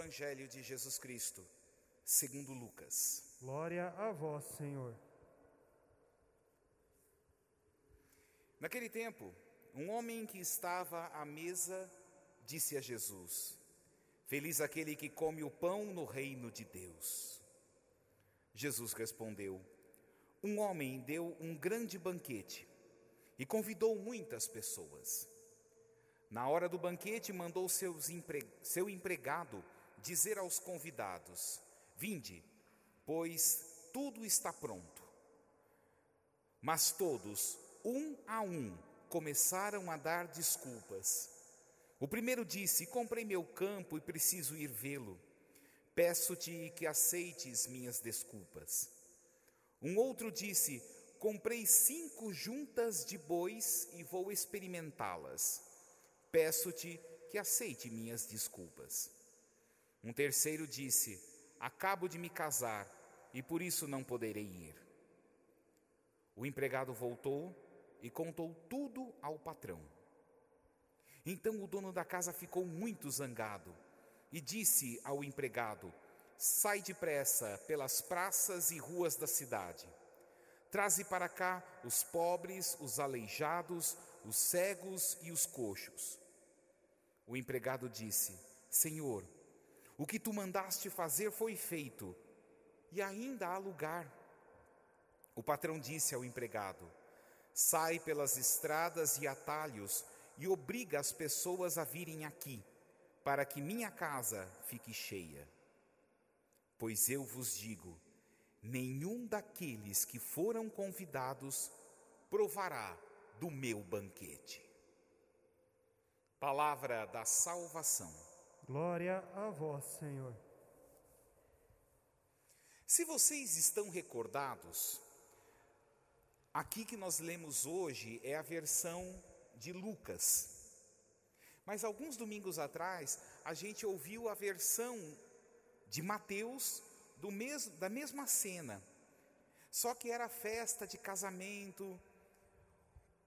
Evangelho de Jesus Cristo, segundo Lucas. Glória a vós, Senhor. Naquele tempo, um homem que estava à mesa disse a Jesus: Feliz aquele que come o pão no reino de Deus. Jesus respondeu: Um homem deu um grande banquete e convidou muitas pessoas. Na hora do banquete, mandou empre... seu empregado dizer aos convidados: Vinde, pois tudo está pronto. Mas todos, um a um, começaram a dar desculpas. O primeiro disse: Comprei meu campo e preciso ir vê-lo. Peço-te que aceites minhas desculpas. Um outro disse: Comprei cinco juntas de bois e vou experimentá-las. Peço-te que aceite minhas desculpas. Um terceiro disse: Acabo de me casar e por isso não poderei ir. O empregado voltou e contou tudo ao patrão. Então o dono da casa ficou muito zangado e disse ao empregado: Sai depressa pelas praças e ruas da cidade. Traze para cá os pobres, os aleijados, os cegos e os coxos. O empregado disse: Senhor, o que tu mandaste fazer foi feito, e ainda há lugar. O patrão disse ao empregado: Sai pelas estradas e atalhos e obriga as pessoas a virem aqui, para que minha casa fique cheia. Pois eu vos digo: nenhum daqueles que foram convidados provará do meu banquete. Palavra da salvação. Glória a vós, Senhor. Se vocês estão recordados, aqui que nós lemos hoje é a versão de Lucas. Mas alguns domingos atrás, a gente ouviu a versão de Mateus do mesmo, da mesma cena. Só que era festa de casamento.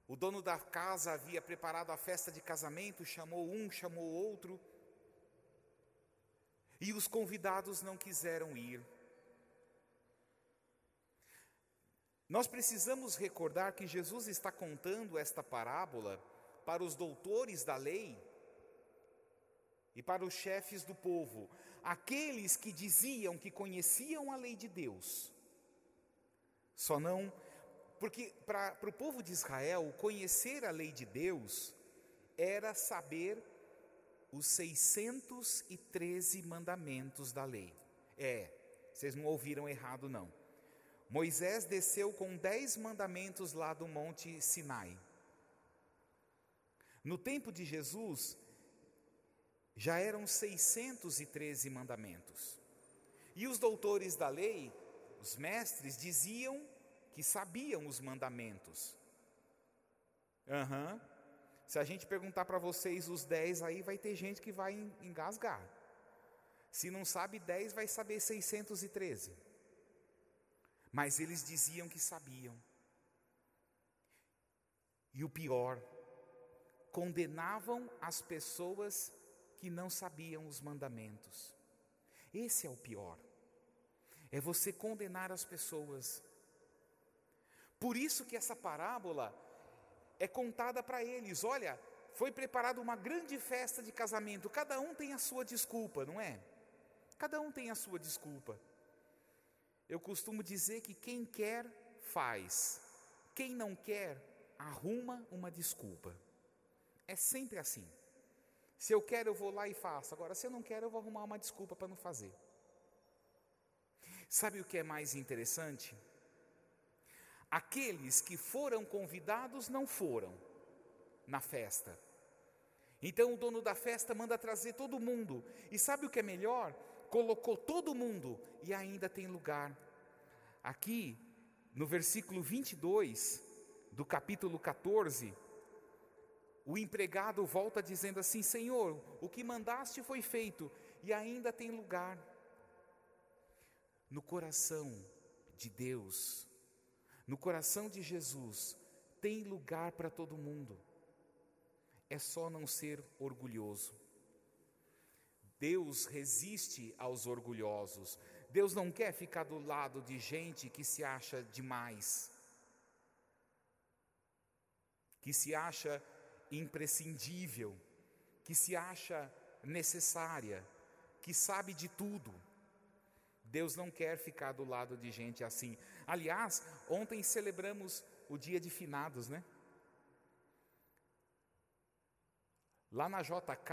O dono da casa havia preparado a festa de casamento, chamou um, chamou outro. E os convidados não quiseram ir. Nós precisamos recordar que Jesus está contando esta parábola para os doutores da lei e para os chefes do povo, aqueles que diziam que conheciam a lei de Deus. Só não, porque para, para o povo de Israel, conhecer a lei de Deus era saber os 613 mandamentos da lei. É, vocês não ouviram errado, não. Moisés desceu com dez mandamentos lá do Monte Sinai. No tempo de Jesus, já eram 613 mandamentos. E os doutores da lei, os mestres, diziam que sabiam os mandamentos. Aham. Uhum. Se a gente perguntar para vocês os 10 aí, vai ter gente que vai engasgar. Se não sabe 10, vai saber 613 mas eles diziam que sabiam. E o pior, condenavam as pessoas que não sabiam os mandamentos. Esse é o pior. É você condenar as pessoas. Por isso que essa parábola é contada para eles. Olha, foi preparada uma grande festa de casamento. Cada um tem a sua desculpa, não é? Cada um tem a sua desculpa. Eu costumo dizer que quem quer, faz. Quem não quer, arruma uma desculpa. É sempre assim. Se eu quero, eu vou lá e faço. Agora, se eu não quero, eu vou arrumar uma desculpa para não fazer. Sabe o que é mais interessante? Aqueles que foram convidados não foram na festa. Então o dono da festa manda trazer todo mundo. E sabe o que é melhor? colocou todo mundo e ainda tem lugar. Aqui, no versículo 22 do capítulo 14, o empregado volta dizendo assim: Senhor, o que mandaste foi feito e ainda tem lugar. No coração de Deus, no coração de Jesus, tem lugar para todo mundo. É só não ser orgulhoso. Deus resiste aos orgulhosos. Deus não quer ficar do lado de gente que se acha demais, que se acha imprescindível, que se acha necessária, que sabe de tudo. Deus não quer ficar do lado de gente assim. Aliás, ontem celebramos o dia de finados, né? Lá na JK,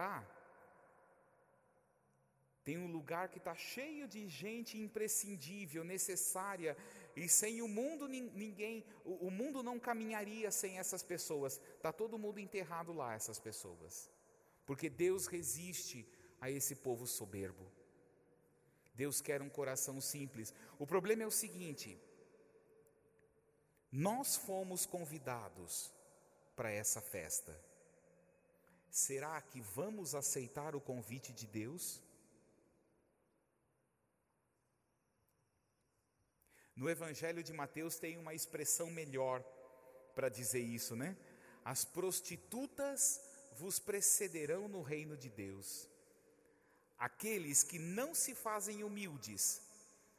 tem um lugar que está cheio de gente imprescindível, necessária, e sem o mundo ninguém, o, o mundo não caminharia sem essas pessoas. Está todo mundo enterrado lá, essas pessoas, porque Deus resiste a esse povo soberbo. Deus quer um coração simples. O problema é o seguinte: nós fomos convidados para essa festa. Será que vamos aceitar o convite de Deus? No Evangelho de Mateus tem uma expressão melhor para dizer isso, né? As prostitutas vos precederão no reino de Deus. Aqueles que não se fazem humildes,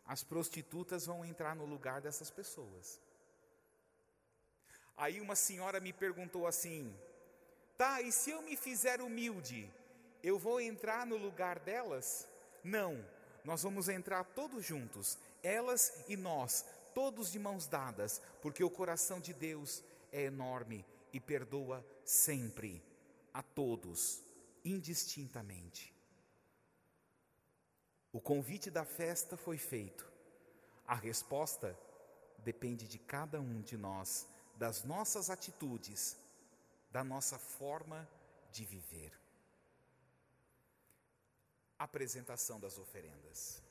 as prostitutas vão entrar no lugar dessas pessoas. Aí uma senhora me perguntou assim: tá, e se eu me fizer humilde, eu vou entrar no lugar delas? Não, nós vamos entrar todos juntos elas e nós, todos de mãos dadas, porque o coração de Deus é enorme e perdoa sempre, a todos, indistintamente. O convite da festa foi feito, a resposta depende de cada um de nós, das nossas atitudes, da nossa forma de viver. Apresentação das oferendas.